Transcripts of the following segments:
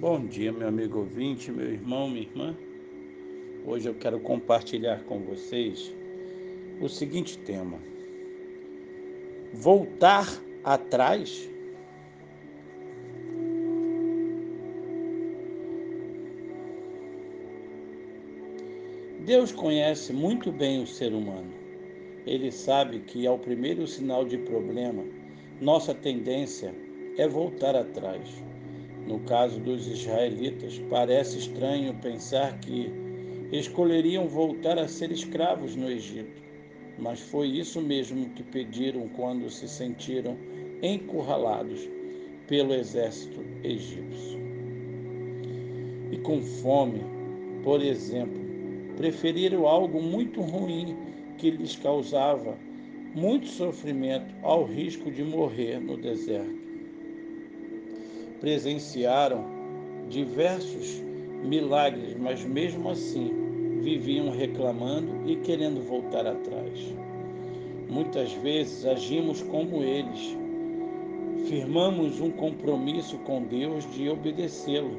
Bom dia, meu amigo ouvinte, meu irmão, minha irmã. Hoje eu quero compartilhar com vocês o seguinte tema: Voltar atrás? Deus conhece muito bem o ser humano. Ele sabe que ao primeiro sinal de problema, nossa tendência é voltar atrás no caso dos israelitas, parece estranho pensar que escolheriam voltar a ser escravos no Egito, mas foi isso mesmo que pediram quando se sentiram encurralados pelo exército egípcio. E com fome, por exemplo, preferiram algo muito ruim que lhes causava muito sofrimento ao risco de morrer no deserto presenciaram diversos milagres, mas mesmo assim viviam reclamando e querendo voltar atrás. Muitas vezes agimos como eles, firmamos um compromisso com Deus de obedecê-lo,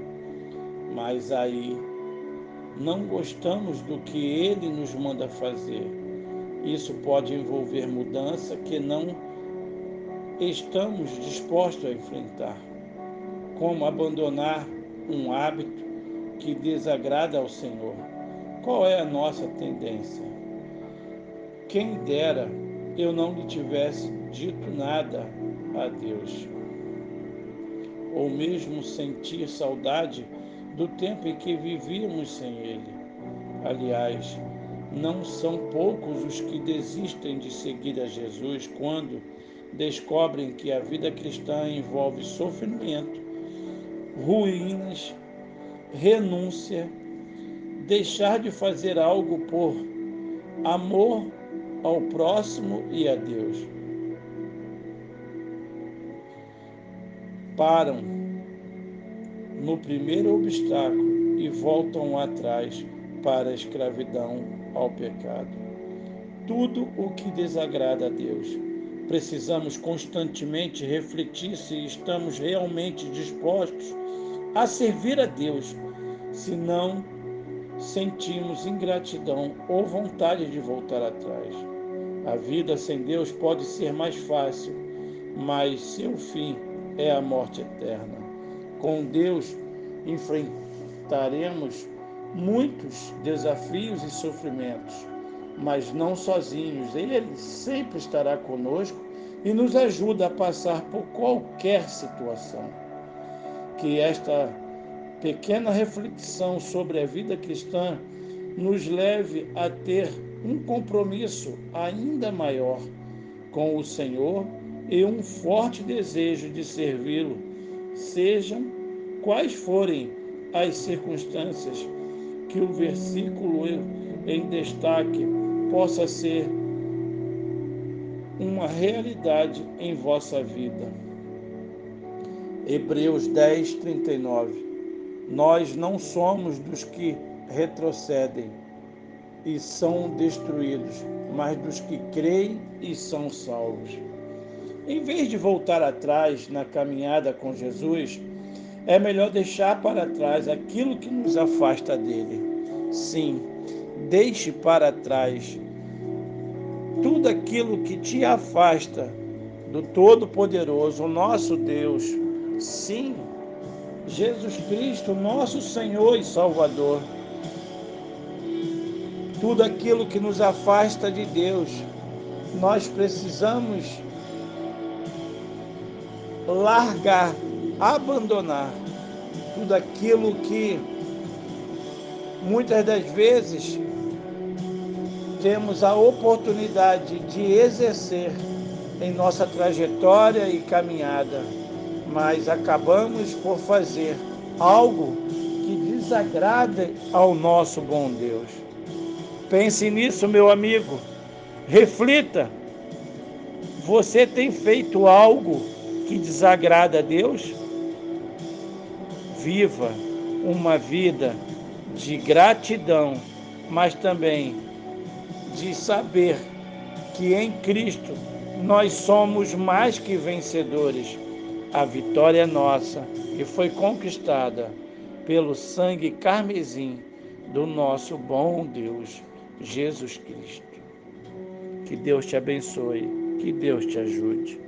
mas aí não gostamos do que ele nos manda fazer. Isso pode envolver mudança que não estamos dispostos a enfrentar como abandonar um hábito que desagrada ao Senhor. Qual é a nossa tendência? Quem dera eu não lhe tivesse dito nada a Deus, ou mesmo sentir saudade do tempo em que vivíamos sem Ele. Aliás, não são poucos os que desistem de seguir a Jesus quando descobrem que a vida cristã envolve sofrimento ruínas, renúncia, deixar de fazer algo por amor ao próximo e a Deus. Param no primeiro obstáculo e voltam atrás para a escravidão ao pecado. Tudo o que desagrada a Deus precisamos constantemente refletir se estamos realmente dispostos a servir a Deus, se não sentimos ingratidão ou vontade de voltar atrás. A vida sem Deus pode ser mais fácil, mas seu fim é a morte eterna. Com Deus enfrentaremos muitos desafios e sofrimentos mas não sozinhos. Ele sempre estará conosco e nos ajuda a passar por qualquer situação. Que esta pequena reflexão sobre a vida cristã nos leve a ter um compromisso ainda maior com o Senhor e um forte desejo de servi-lo, sejam quais forem as circunstâncias que o versículo em destaque possa ser uma realidade em vossa vida. Hebreus 10, 39. Nós não somos dos que retrocedem e são destruídos, mas dos que creem e são salvos. Em vez de voltar atrás na caminhada com Jesus, é melhor deixar para trás aquilo que nos afasta dele. Sim, deixe para trás tudo aquilo que te afasta do Todo-Poderoso, nosso Deus. Sim, Jesus Cristo, nosso Senhor e Salvador. Tudo aquilo que nos afasta de Deus, nós precisamos largar, abandonar tudo aquilo que muitas das vezes temos a oportunidade de exercer em nossa trajetória e caminhada, mas acabamos por fazer algo que desagrada ao nosso bom Deus. Pense nisso, meu amigo. Reflita. Você tem feito algo que desagrada a Deus? Viva uma vida de gratidão, mas também de saber que em Cristo nós somos mais que vencedores. A vitória é nossa e foi conquistada pelo sangue carmesim do nosso bom Deus, Jesus Cristo. Que Deus te abençoe, que Deus te ajude.